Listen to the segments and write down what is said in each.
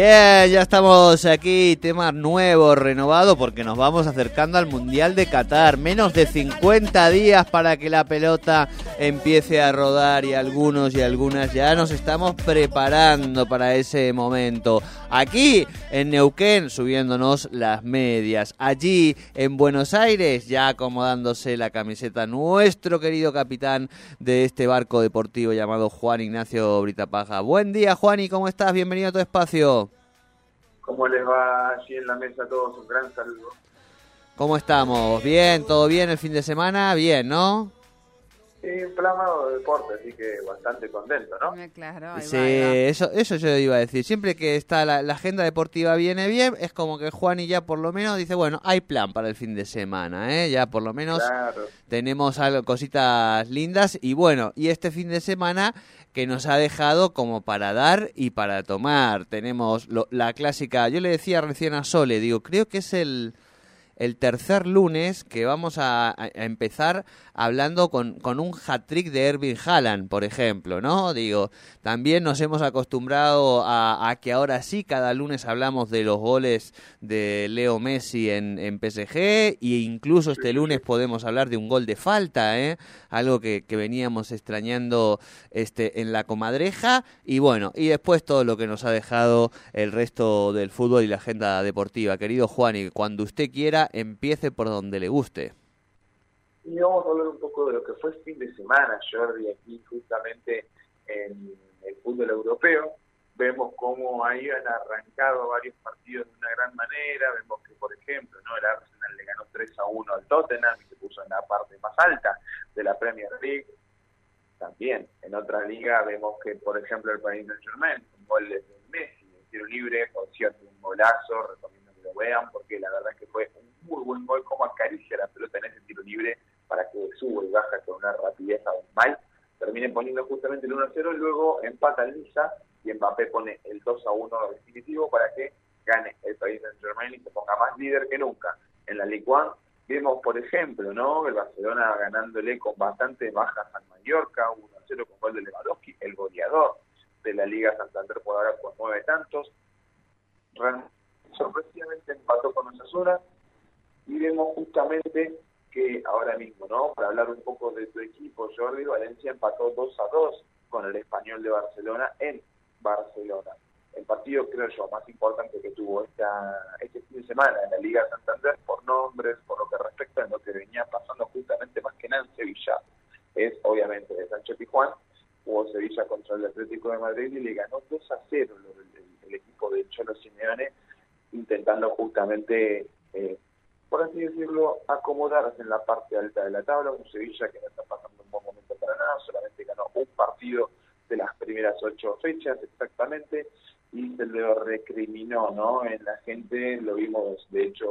Bien, ya estamos aquí, tema nuevo, renovado, porque nos vamos acercando al Mundial de Qatar. Menos de 50 días para que la pelota empiece a rodar y algunos y algunas ya nos estamos preparando para ese momento. Aquí en Neuquén subiéndonos las medias. Allí en Buenos Aires ya acomodándose la camiseta nuestro querido capitán de este barco deportivo llamado Juan Ignacio Britapaja. Buen día Juan y ¿cómo estás? Bienvenido a tu espacio. ¿Cómo les va allí en la mesa a todos? Un gran saludo. ¿Cómo estamos? ¿Bien? ¿Todo bien el fin de semana? Bien, ¿no? Sí, inflamado de deporte, así que bastante contento, ¿no? Claro, sí, Eso, eso yo iba a decir. Siempre que está la, agenda deportiva viene bien, es como que Juan y ya por lo menos dice, bueno, hay plan para el fin de semana, ¿eh? Ya por lo menos tenemos algo, cositas lindas y bueno, y este fin de semana que nos ha dejado como para dar y para tomar. Tenemos la clásica, yo le decía recién a Sole, digo, creo que es el el tercer lunes que vamos a, empezar hablando con, con un hat-trick de Ervin Haaland, por ejemplo, ¿no? Digo, también nos hemos acostumbrado a, que ahora sí, cada lunes hablamos de los goles de Leo Messi en, en PSG e incluso este lunes podemos hablar de un gol de falta, ¿eh? Algo que, que veníamos extrañando este, en la comadreja y bueno, y después todo lo que nos ha dejado el resto del fútbol y la agenda deportiva. Querido Juan, y cuando usted quiera, empiece por donde le guste. Y vamos a hablar un poco de lo que fue el fin de semana, Jordi, aquí justamente en el fútbol europeo. Vemos cómo ahí han arrancado varios partidos de una gran manera. Vemos que, por ejemplo, no el Arsenal le ganó 3 a 1 al Tottenham y se puso en la parte más alta de la Premier League. También en otra liga vemos que, por ejemplo, el Paris Saint-Germain, un gol de Messi, un tiro libre, por cierto, un golazo, recomiendo que lo vean porque la verdad es que fue un muy buen gol, como acaricia la pelota en ese tiro libre para que suba y baja con una rapidez aún mal. Terminen poniendo justamente el 1-0, luego empata el Niza y Mbappé pone el 2-1 definitivo para que gane el país Saint Germain y se ponga más líder que nunca. En la Ligue 1 vemos, por ejemplo, ¿no? el Barcelona ganándole con bastantes bajas al Mallorca, 1-0 con gol de Lewandowski, el goleador de la Liga Santander por ahora con nueve tantos. Sorpresivamente empató con Osasuna y vemos justamente que ahora mismo, ¿no? Para hablar un poco de tu equipo, Jordi, Valencia empató 2 a 2 con el español de Barcelona en Barcelona. El partido, creo yo, más importante que tuvo esta, este fin de semana en la Liga Santander, por nombres, por lo que respecta a lo que venía pasando justamente más que nada en Sevilla, es obviamente de Sancho Tijuán. Jugó Sevilla contra el Atlético de Madrid y le ganó 2 a 0 el, equipo de Cholo Simeone, intentando justamente eh, por así decirlo, acomodarse en la parte alta de la tabla. Un Sevilla que no está pasando un buen momento para nada, solamente ganó un partido de las primeras ocho fechas exactamente y se lo recriminó ¿no? en la gente. Lo vimos, de hecho,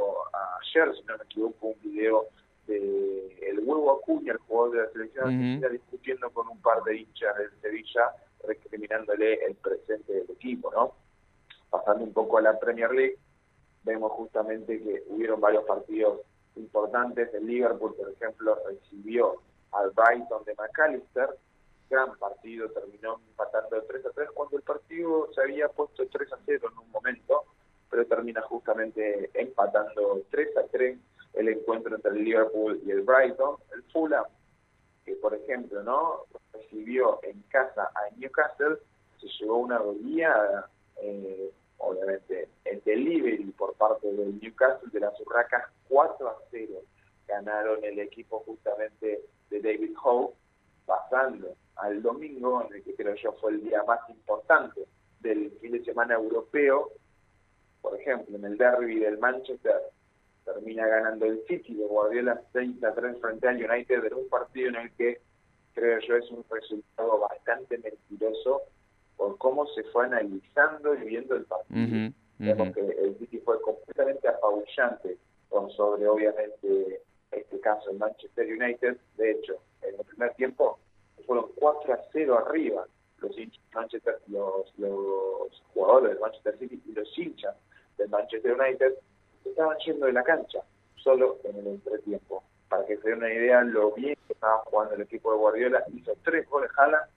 ayer, si no me equivoco, un video de el huevo Acuña, el jugador de la selección argentina, discutiendo con un par de hinchas del Sevilla, recriminándole el presente del equipo, ¿no? Pasando un poco a la Premier League, vemos justamente que hubieron varios partidos importantes. El Liverpool, por ejemplo, recibió al Brighton de McAllister. Gran partido, terminó empatando 3 a 3 cuando el partido se había puesto 3 a 0 en un momento, pero termina justamente empatando 3 a 3 el encuentro entre el Liverpool y el Brighton. El Fulham, que por ejemplo, ¿no? recibió en casa a Newcastle, se llevó una goleada eh, obviamente el delivery por parte del Newcastle de las Urracas 4 a 0 ganaron el equipo justamente de David Howe pasando al domingo en el que creo yo fue el día más importante del fin de semana europeo. Por ejemplo en el derby del Manchester termina ganando el City de Guardiola 6 a 3 frente al United en un partido en el que creo yo es un resultado bastante mentiroso por cómo se fue analizando y viendo el partido. Uh. Vemos que el City fue completamente apabullante con sobre, obviamente, este caso en Manchester United. De hecho, en el primer tiempo fueron 4 a 0 arriba los, Manchester, los, los jugadores del Manchester City y los hinchas del Manchester United estaban yendo de la cancha, solo en el entretiempo. Para que se den una idea, lo bien que estaba jugando el equipo de Guardiola, hizo tres goles Jala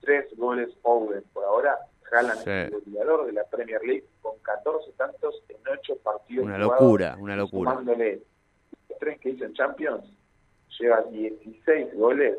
23 goles Owen. Por ahora, Haaland sí. es el goleador de la Premier League con 14 tantos en 8 partidos. Una locura, una locura. Sumándole los 3 que hizo en Champions, lleva 16 goles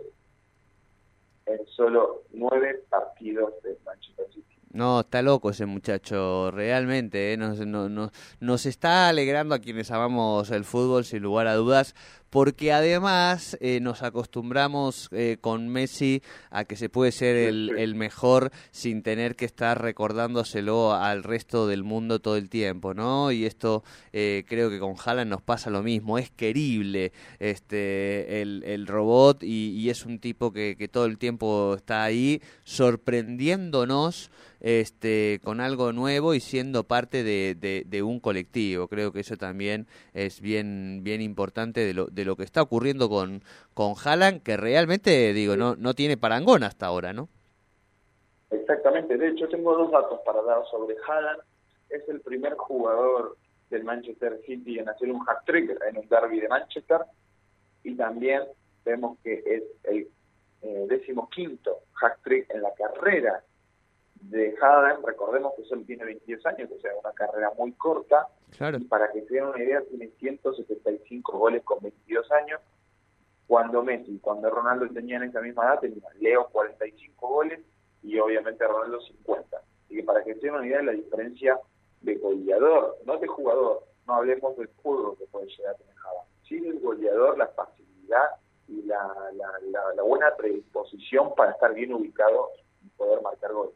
en solo 9 partidos de Manchester No, está loco ese muchacho, realmente. ¿eh? Nos, no, no, nos está alegrando a quienes amamos el fútbol, sin lugar a dudas, porque además eh, nos acostumbramos eh, con Messi a que se puede ser el, mejor sin tener que estar recordándoselo al resto del mundo todo el tiempo, ¿no? Y esto eh, creo que con Haaland nos pasa lo mismo, es querible este el, robot y, es un tipo que, que todo el tiempo está ahí sorprendiéndonos este, con algo nuevo y siendo parte de, de, un colectivo. Creo que eso también es bien, bien importante de lo, de lo que está ocurriendo con, con Haaland, que realmente, digo, no, no tiene parangón hasta ahora, ¿no? Exactamente, de hecho tengo dos datos para dar sobre Haaland. Es el primer jugador del Manchester City en hacer un hat-trick en un derby de Manchester y también vemos que es el eh, décimo quinto hat-trick en la carrera de Haaland, recordemos que solo tiene 22 años, o sea, una carrera muy corta, y para que se den una idea, tiene 175 goles con 22 años, cuando Messi, cuando Ronaldo tenía esa misma edad, tenía Leo 45 goles y obviamente Ronaldo 50. Así que para que se den una idea de la diferencia de goleador, no de jugador, no hablemos del juego que puede llegar a tener Haaland, sí del goleador, la facilidad y la, la, la buena predisposición para estar bien ubicado y poder marcar goles.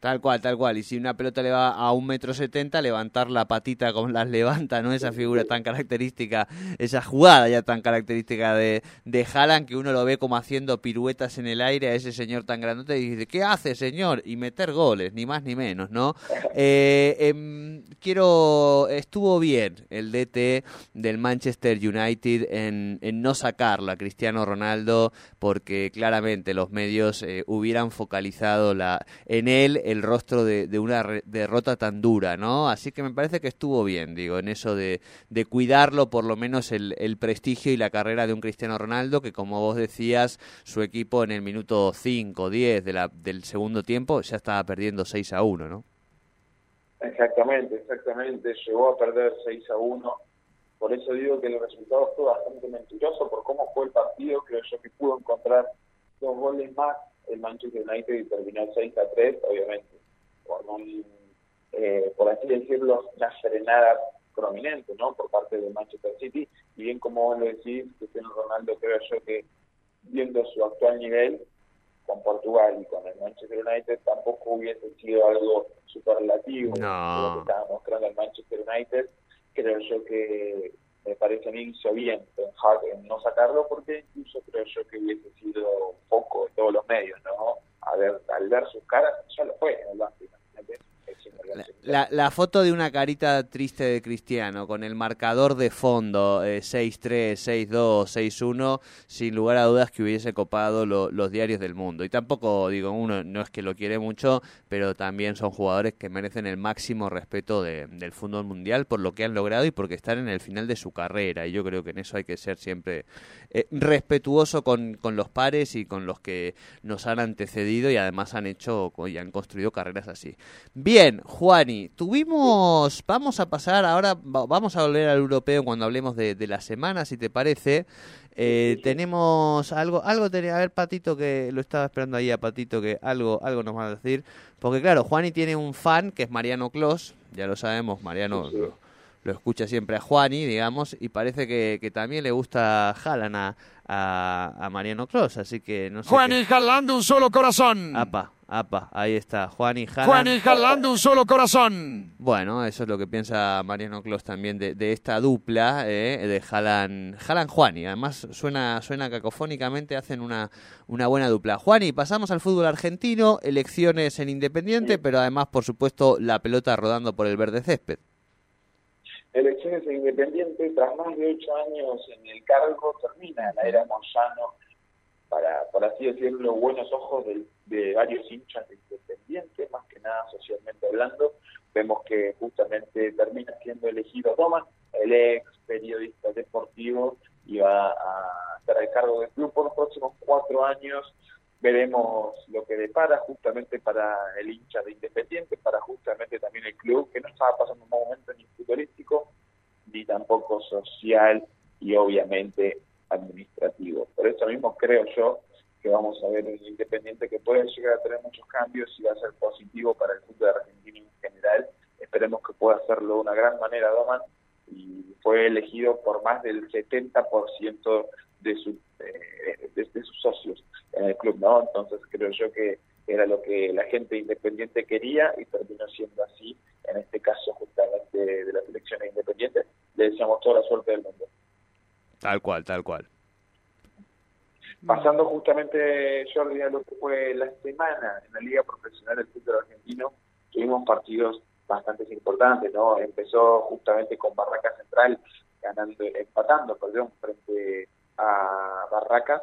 Tal cual, tal cual. Y si una pelota le va a un metro setenta, levantar la patita como las levanta, ¿no? Esa figura tan característica, esa jugada ya tan característica de, de Haaland, que uno lo ve como haciendo piruetas en el aire a ese señor tan grandote y dice, ¿qué hace, señor? Y meter goles, ni más ni menos, ¿no? Eh, em, quiero, estuvo bien el DT del Manchester United en, en no sacarlo a Cristiano Ronaldo, porque claramente los medios eh, hubieran focalizado la, en él el rostro de, una derrota tan dura, ¿no? Así que me parece que estuvo bien, digo, en eso de, cuidarlo por lo menos el, prestigio y la carrera de un Cristiano Ronaldo que, como vos decías, su equipo en el minuto 5, 10 de del segundo tiempo ya estaba perdiendo 6 a 1, ¿no? Exactamente, exactamente. Llegó a perder 6 a 1. Por eso digo que el resultado fue bastante mentiroso por cómo fue el partido. Creo yo que pudo encontrar dos goles más el Manchester United y terminó 6 a 3, obviamente, con un, eh, por así decirlo, una frenada prominente, ¿no? Por parte del Manchester City. Y bien como vos lo decís, Cristiano Ronaldo creo yo que viendo su actual nivel con Portugal y con el Manchester United tampoco hubiese sido algo superlativo no. lo que estaba mostrando el Manchester United. Creo yo que me parece a mí hizo bien en no sacarlo porque incluso creo yo que hubiese sido poco en todos los medios, ¿no? A ver, al ver sus caras, ya lo fue en el la, la, foto de una carita triste de Cristiano con el marcador de fondo eh, 6-3, 6-2, 6-1, sin lugar a dudas que hubiese copado los diarios del mundo. Y tampoco, digo, uno no es que lo quiere mucho, pero también son jugadores que merecen el máximo respeto del fútbol mundial por lo que han logrado y porque están en el final de su carrera. Y yo creo que en eso hay que ser siempre eh, respetuoso con, con los pares y con los que nos han antecedido y además han hecho y han construido carreras así. Bien, Juan Juani, tuvimos, vamos a pasar ahora, vamos a volver al europeo cuando hablemos de, la semana, si te parece. Eh, tenemos algo, algo tenía, a ver Patito que lo estaba esperando ahí a Patito que algo, algo nos va a decir, porque claro, Juani tiene un fan que es Mariano Clos, ya lo sabemos, Mariano lo, escucha siempre a Juani, digamos, y parece que, que también le gusta Jalan a, a, Mariano Clos, así que no sé. Juani jalando un solo corazón. Apa, apa, ahí está, Juani jalando. Juani jalando un solo corazón. Bueno, eso es lo que piensa Mariano Clos también de, de esta dupla eh, de Jalan, Jalan Juani. Además suena, suena cacofónicamente, hacen una, una buena dupla. Juani, pasamos al fútbol argentino, elecciones en Independiente, pero además, por supuesto, la pelota rodando por el verde césped. Elecciones en Independiente, tras más de ocho años en el cargo, termina la era Moyano, para, por así decirlo, buenos ojos de, varios hinchas de Independiente, más que nada socialmente hablando. Vemos que justamente termina siendo elegido Thomas, el ex periodista deportivo, y va a estar al cargo del club por los próximos cuatro años veremos lo que depara justamente para el hincha de Independiente, para justamente también el club, que no estaba pasando un momento ni futbolístico, ni tampoco social y obviamente administrativo. Por eso mismo creo yo que vamos a ver un Independiente que puede llegar a tener muchos cambios y va a ser positivo para el fútbol argentino en general. Esperemos que pueda hacerlo de una gran manera Doman y fue elegido por más del 70% de, su, eh, de sus socios en el club, ¿no? Entonces creo yo que era lo que la gente independiente quería y terminó siendo así, en este caso justamente de las elecciones independientes. Le deseamos toda la suerte del mundo. Tal cual, tal cual. Pasando justamente, Jordi, a lo que fue la semana en la Liga Profesional del Fútbol Argentino, tuvimos partidos bastante importantes, ¿no? Empezó justamente con Barraca Central ganando, empatando, perdón, frente a Barracas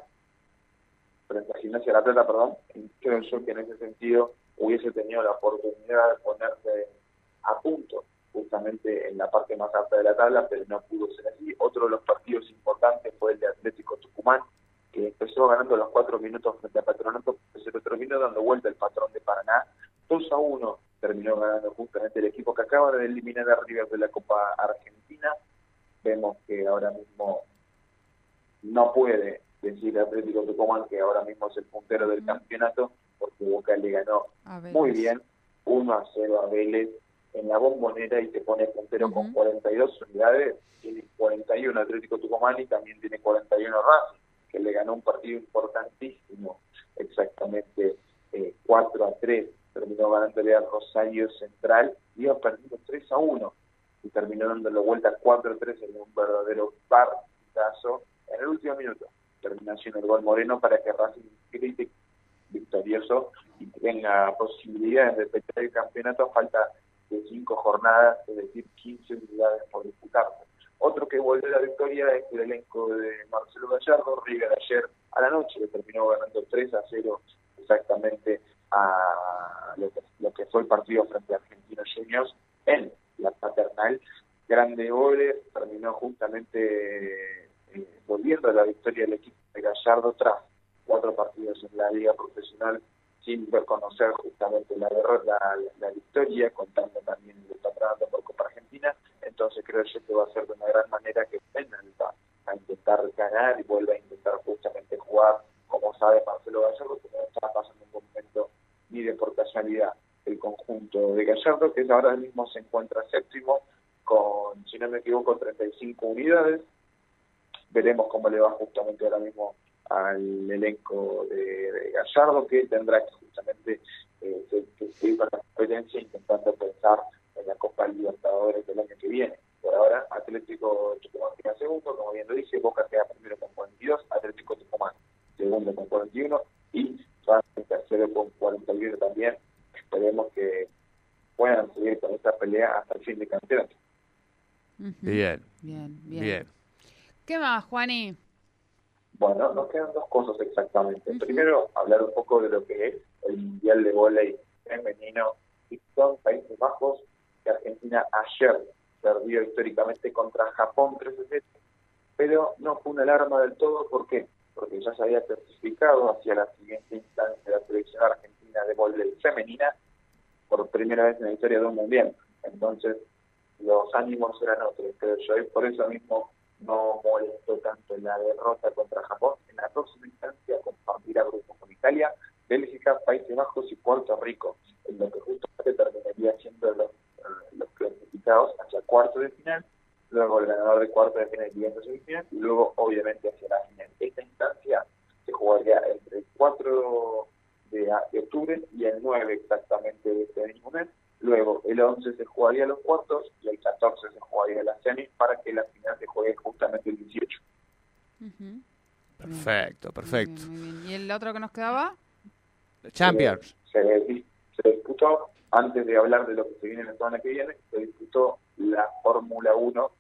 frente a Gimnasia la Plata, perdón, creo yo que en ese sentido hubiese tenido la oportunidad de ponerse a punto justamente en la parte más alta de la tabla, pero no pudo ser así. Otro de los partidos importantes fue el de Atlético Tucumán, que empezó ganando los cuatro minutos frente a Patronato, pero terminó dando vuelta el patrón de Paraná. 2 a 1 terminó ganando justamente el equipo que acaba de eliminar a River de la Copa Argentina. Vemos que ahora mismo no puede decir Atlético Tucumán, que ahora mismo es el puntero del campeonato, porque Boca le ganó muy bien 1 a 0 a Vélez en la bombonera y te pone puntero con 42 unidades, tiene 41 Atlético Tucumán y también tiene 41 Racing, que le ganó un partido importantísimo, exactamente 4 eh, a 3, terminó ganándole a Rosario Central, iba perdiendo 3 a 1 y terminó dándole vuelta 4 a 3 en un verdadero partidazo en el último minuto terminación el gol Moreno para que Racing grite victorioso y tenga posibilidades de pelear el campeonato falta de cinco jornadas, es decir, 15 unidades por disputarse. Otro que vuelve a la victoria es el elenco de Marcelo Gallardo. River ayer a la noche le terminó ganando 3 a 0 exactamente a lo que, lo que fue el partido frente a Argentinos Juniors en la paternal. Grande goles, terminó justamente volviendo a la victoria del equipo de Gallardo tras cuatro partidos en la liga profesional sin reconocer justamente la, la, la victoria, contando también el campeonato por Copa Argentina. Entonces creo yo que va a ser de una gran manera que venga a intentar ganar y vuelva a intentar justamente jugar, como sabe Marcelo Gallardo, que no está pasando un momento ni de por casualidad el conjunto de Gallardo, que ahora mismo se encuentra séptimo con, si no me equivoco, 35 unidades, veremos cómo le va justamente ahora mismo al elenco de, Gallardo, que tendrá que justamente eh, con la competencia intentando pensar en la Copa Libertadores del año que viene. Por ahora, Atlético Tucumán queda segundo, como bien lo dice, Boca queda primero con 42, Atlético Tucumán segundo con 41 y Racing tercero con 41 también. Esperemos que puedan seguir con esta pelea hasta el fin de campeonato. Bien, bien, bien. bien. ¿Qué más, Juani? Bueno, nos quedan dos cosas exactamente. Primero, hablar un poco de lo que es el Mundial de Volei femenino y son Países Bajos, Argentina ayer perdió históricamente contra Japón 3 pero no fue una alarma del todo, ¿por qué? Porque ya se había certificado hacia la siguiente instancia de la selección argentina de volei femenina por primera vez en la historia de un mundial. Entonces, los ánimos eran otros, pero yo, por eso mismo no molestó tanto la derrota contra Japón. En la próxima instancia compartirá grupos con Italia, Bélgica, Países Bajos y Puerto Rico, en lo que justamente terminaría siendo los, los clasificados hacia cuarto de final, luego el ganador de cuarto de final y a semifinal, y luego obviamente hacia la final. Esta instancia se jugaría entre el 4 de, octubre y el 9 exactamente de este mismo mes. Luego el 11 se jugaría los cuartos y el 14 se jugaría la semi para que la final se juegue justamente el 18. Perfecto, perfecto. ¿Y el otro que nos quedaba? Champions. Se, se, disputó, antes de hablar de lo que se viene la semana que viene, se disputó la Fórmula 1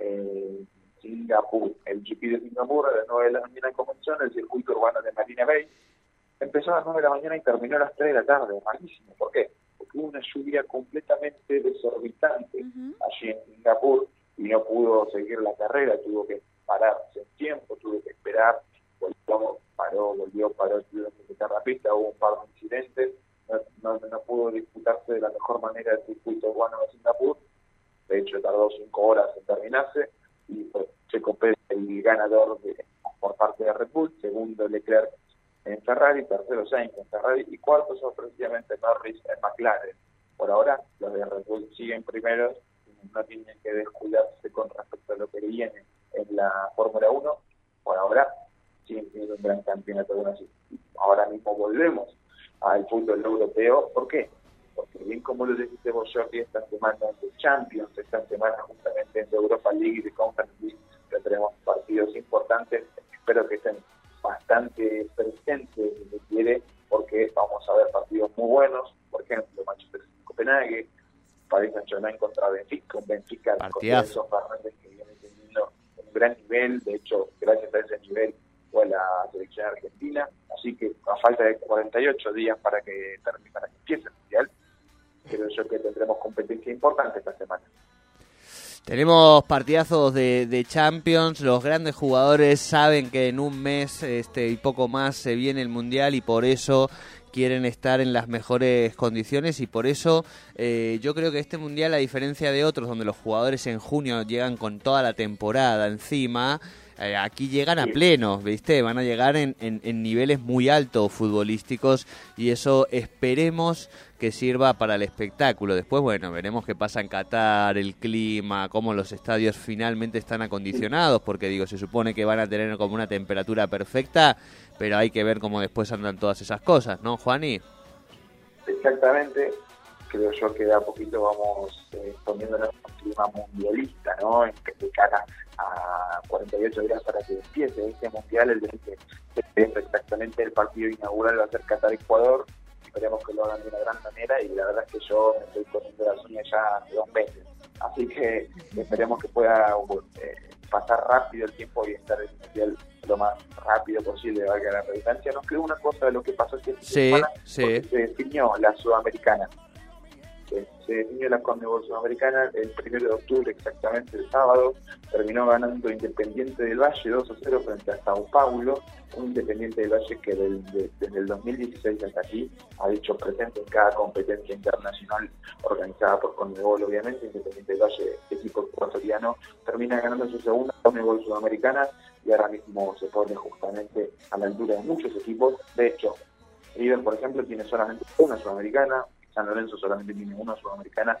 en Singapur. El GP de Singapur a las 9 de la mañana comenzó en el circuito urbano de Marina Bay. Empezó a las 9 de la mañana y terminó a las 3 de la tarde. Malísimo. ¿Por qué? Porque hubo una lluvia completamente desorbitante allí en Singapur y no pudo seguir la carrera. Tuvo que pararse en tiempo, tuvo que esperar. Volvió, paró, volvió, paró, tuvo que quitar la pista. Hubo un par de mejor manera el circuito urbano de Singapur. De hecho, tardó 5 horas en terminarse y pues, Checo el ganador por parte de Red Bull, segundo Leclerc en Ferrari, tercero Sainz en Ferrari y cuarto sorpresivamente Norris en McLaren. Por ahora los de Red Bull siguen primeros, no tienen que descuidarse con respecto a lo que viene en la Fórmula 1. Por ahora siguen siendo un gran campeonato de. Ahora mismo volvemos al fútbol europeo. ¿Por qué? Como lo dijiste vos, Jordi, esta semana de Champions, esta semana justamente en Europa League y de Conference League tendremos partidos importantes. Espero que estén bastante presentes, si se quiere, porque vamos a ver partidos muy buenos. Por ejemplo, Manchester Copenhague, Paris Saint-Germain contra Benfica, un Benfica con esos Fernández que viene teniendo un gran nivel. De hecho, gracias a ese nivel fue la selección argentina. Así que a falta de 48 días para que termine, para que empiece el Mundial, creo yo que tendremos competencia importante esta semana. Tenemos partidazos de, de, Champions, los grandes jugadores saben que en un mes este, y poco más se viene el Mundial y por eso quieren estar en las mejores condiciones y por eso eh, yo creo que este mundial, a diferencia de otros donde los jugadores en junio llegan con toda la temporada encima, eh, aquí llegan a pleno, ¿viste? Van a llegar en, en, niveles muy altos futbolísticos y eso esperemos que sirva para el espectáculo. Después, bueno, veremos qué pasa en Qatar, el clima, cómo los estadios finalmente están acondicionados, porque digo, se supone que van a tener como una temperatura perfecta, pero hay que ver cómo después andan todas esas cosas, ¿no, Juani? Exactamente, creo yo que de a poquito vamos eh, poniéndonos un clima mundialista, ¿no? De cara a 48 días para que empiece este mundial, el de es exactamente el partido inaugural va a ser Qatar-Ecuador, esperemos que lo hagan de una gran manera y la verdad es que yo me estoy poniendo las uñas ya hace dos meses, así que esperemos que pueda eh, pasar rápido el tiempo y estar en el mundial lo más rápido posible, valga la redundancia. Nos quedó una cosa de lo que pasó este sí, semana, sí. se definió la sudamericana se definió la Conmebol Sudamericana el 1 de octubre, exactamente el sábado. Terminó ganando Independiente del Valle 2 a 0 frente a Sao Paulo. Un Independiente del Valle que desde el 2016 hasta aquí ha dicho presente en cada competencia internacional organizada por Conmebol, obviamente. Independiente del Valle, equipo ecuatoriano, termina ganando su segunda Conmebol Sudamericana y ahora mismo se pone justamente a la altura de muchos equipos. De hecho, River, por ejemplo, tiene solamente una sudamericana, San Lorenzo solamente tiene una sudamericana,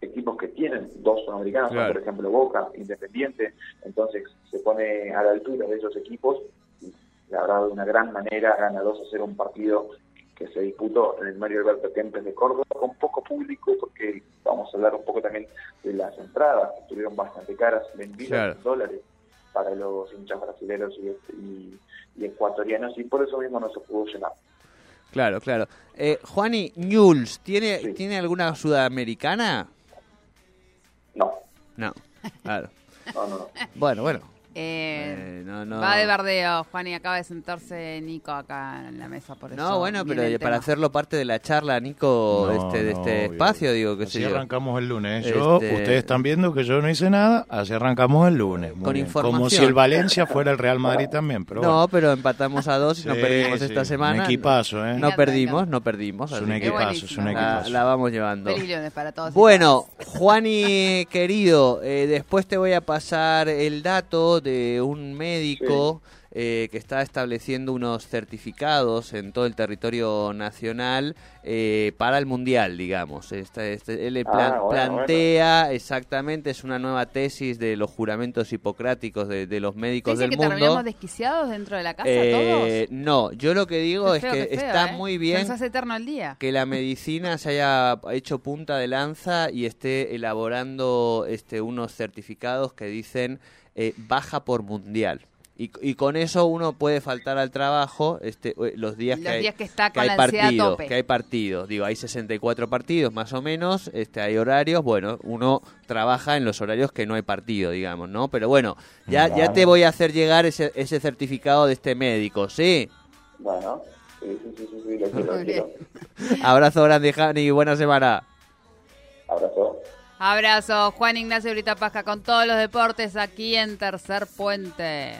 equipos que tienen dos sudamericanas, por ejemplo Boca, Independiente, entonces se pone a la altura de esos equipos y la verdad de una gran manera gana 2 a 0 un partido que se disputó en el Mario Alberto Kempes de Córdoba con poco público porque vamos a hablar un poco también de las entradas que estuvieron bastante caras, vendidas en dólares para los hinchas brasileños y, y ecuatorianos y por eso mismo no se pudo llenar. Claro, claro. Eh, Juani, ¿tiene, ¿tiene alguna sudamericana? No. No, claro. no, no, Bueno, bueno. Eh, Eh, no, no. Va de bardeo, Juan, y acaba de sentarse Nico acá en la mesa, por eso. No, bueno, pero para tema. hacerlo parte de la charla, Nico, No, este, de no, este espacio, obvio. digo, qué Así yo. arrancamos el lunes. Yo, Este- Ustedes están viendo que yo no hice nada, así arrancamos el lunes. Muy Con bien. información. Como si el Valencia fuera el Real Madrid también, pero No, bueno. pero empatamos a dos y no Sí, perdimos sí, esta un semana. equipazo, ¿eh? No perdimos, no perdimos. Es un que equipazo, es un la, equipazo. la vamos llevando. Para todos. Bueno. Juani querido, eh, después te voy a pasar el dato de un médico eh, que está estableciendo unos certificados en todo el territorio nacional eh, para el mundial, digamos. Este, este- él Ah, plan- bueno, plantea exactamente, es una nueva tesis de los juramentos hipocráticos de, de los médicos ¿Dice del que mundo. terminamos desquiciados dentro de la casa Eh, no, yo lo que digo todos? es que feo, está ¿eh? muy bien nos hace eterno el día. que la medicina se haya hecho punta de lanza y esté elaborando este unos certificados que dicen eh, baja por mundial. Y, y con eso uno puede faltar al trabajo este, eh, los días, Los que, hay, días que está que con hay la ansiedad a partido, tope. que hay partido. Digo, hay 64 partidos más o menos, este, hay horarios, bueno, uno trabaja en los horarios que no hay partido, digamos, ¿no? Pero bueno, ya, ya te voy a hacer llegar ese, ese certificado de este médico, ¿sí? Bueno, sí, sí, sí, sí, sí, lo quiero, Muy lo quiero. Abrazo grande, Jani, buena semana. Abrazo. Abrazo, Juan Ignacio Brita Pasca con todos los deportes aquí en Tercer Puente.